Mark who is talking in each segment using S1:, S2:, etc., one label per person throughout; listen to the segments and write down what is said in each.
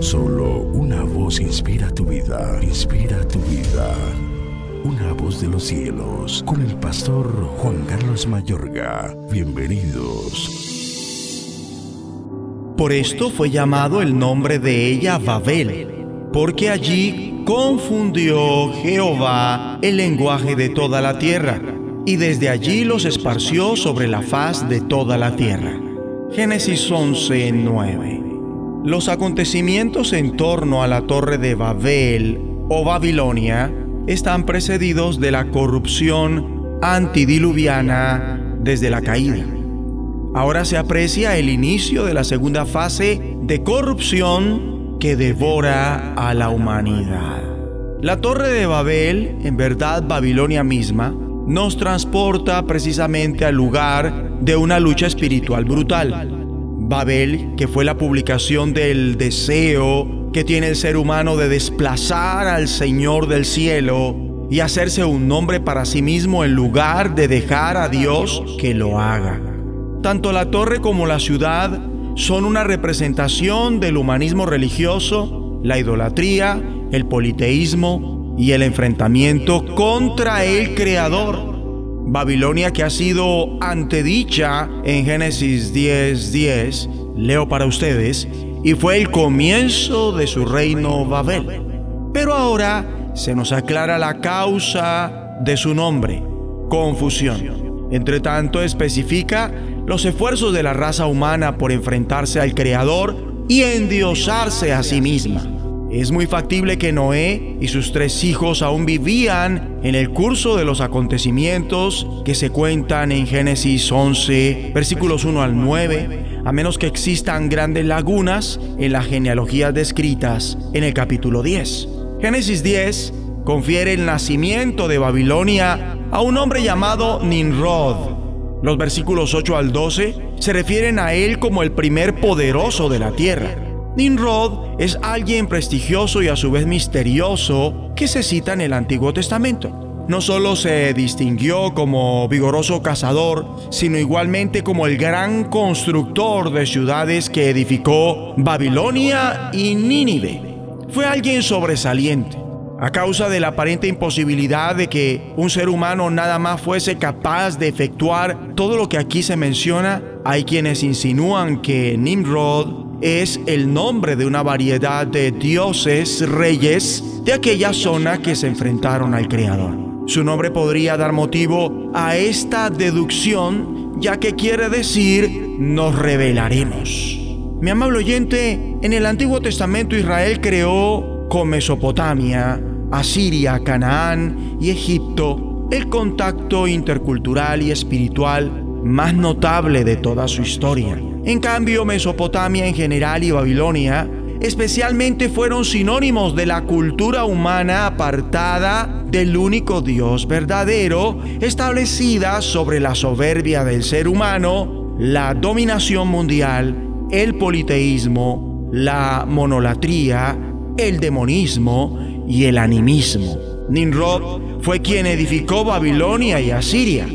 S1: Solo una voz inspira tu vida, inspira tu vida. Una voz de los cielos, con el pastor Juan Carlos Mayorga. Bienvenidos.
S2: Por esto fue llamado el nombre de ella Babel, porque allí confundió Jehová el lenguaje de toda la tierra, y desde allí los esparció sobre la faz de toda la tierra. Génesis 11, 9. Los acontecimientos en torno a la torre de Babel o Babilonia están precedidos de la corrupción antidiluviana desde la caída. Ahora se aprecia el inicio de la segunda fase de corrupción que devora a la humanidad. La torre de Babel, en verdad Babilonia misma, nos transporta precisamente al lugar de una lucha espiritual brutal Babel, que fue la publicación del deseo que tiene el ser humano de desplazar al Señor del cielo y hacerse un nombre para sí mismo en lugar de dejar a Dios que lo haga. Tanto la torre como la ciudad son una representación del humanismo religioso, la idolatría, el politeísmo y el enfrentamiento contra el Creador. Babilonia que ha sido antedicha en Génesis 10:10, 10, leo para ustedes, y fue el comienzo de su reino Babel. Pero ahora se nos aclara la causa de su nombre, confusión. Entre tanto, especifica los esfuerzos de la raza humana por enfrentarse al Creador y endiosarse a sí misma. Es muy factible que Noé y sus tres hijos aún vivían en el curso de los acontecimientos que se cuentan en Génesis 11, versículos 1 al 9, a menos que existan grandes lagunas en las genealogías descritas en el capítulo 10. Génesis 10 confiere el nacimiento de Babilonia a un hombre llamado Nimrod. Los versículos 8 al 12 se refieren a él como el primer poderoso de la tierra. Nimrod es alguien prestigioso y a su vez misterioso que se cita en el Antiguo Testamento. No solo se distinguió como vigoroso cazador, sino igualmente como el gran constructor de ciudades que edificó Babilonia y Nínive. Fue alguien sobresaliente. A causa de la aparente imposibilidad de que un ser humano nada más fuese capaz de efectuar todo lo que aquí se menciona, hay quienes insinúan que Nimrod es el nombre de una variedad de dioses, reyes de aquella zona que se enfrentaron al Creador. Su nombre podría dar motivo a esta deducción, ya que quiere decir nos revelaremos. Mi amable oyente, en el Antiguo Testamento Israel creó con Mesopotamia, Asiria, Canaán y Egipto el contacto intercultural y espiritual más notable de toda su historia. En cambio, Mesopotamia en general y Babilonia especialmente fueron sinónimos de la cultura humana apartada del único Dios verdadero, establecida sobre la soberbia del ser humano, la dominación mundial, el politeísmo, la monolatría, el demonismo y el animismo. Nimrod fue quien edificó Babilonia y Asiria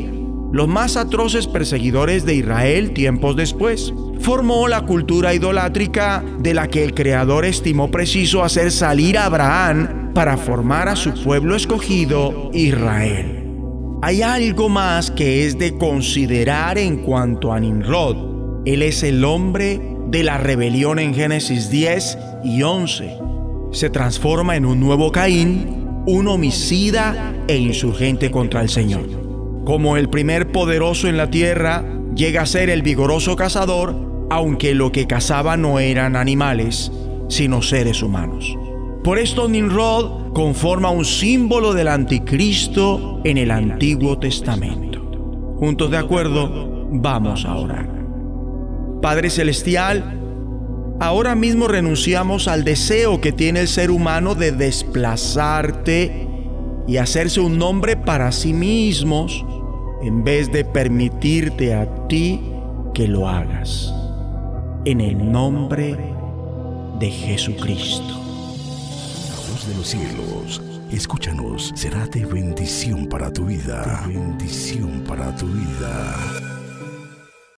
S2: los más atroces perseguidores de Israel tiempos después. Formó la cultura idolátrica de la que el Creador estimó preciso hacer salir a Abraham para formar a su pueblo escogido, Israel. Hay algo más que es de considerar en cuanto a Nimrod. Él es el hombre de la rebelión en Génesis 10 y 11. Se transforma en un nuevo Caín, un homicida e insurgente contra el Señor. Como el primer poderoso en la tierra, llega a ser el vigoroso cazador, aunque lo que cazaba no eran animales, sino seres humanos. Por esto Nimrod conforma un símbolo del anticristo en el Antiguo Testamento. Juntos de acuerdo, vamos a orar. Padre Celestial, ahora mismo renunciamos al deseo que tiene el ser humano de desplazarte y hacerse un nombre para sí mismos en vez de permitirte a ti que lo hagas. En el nombre de Jesucristo.
S1: La voz de los cielos, escúchanos, será de bendición para tu vida. bendición para tu vida.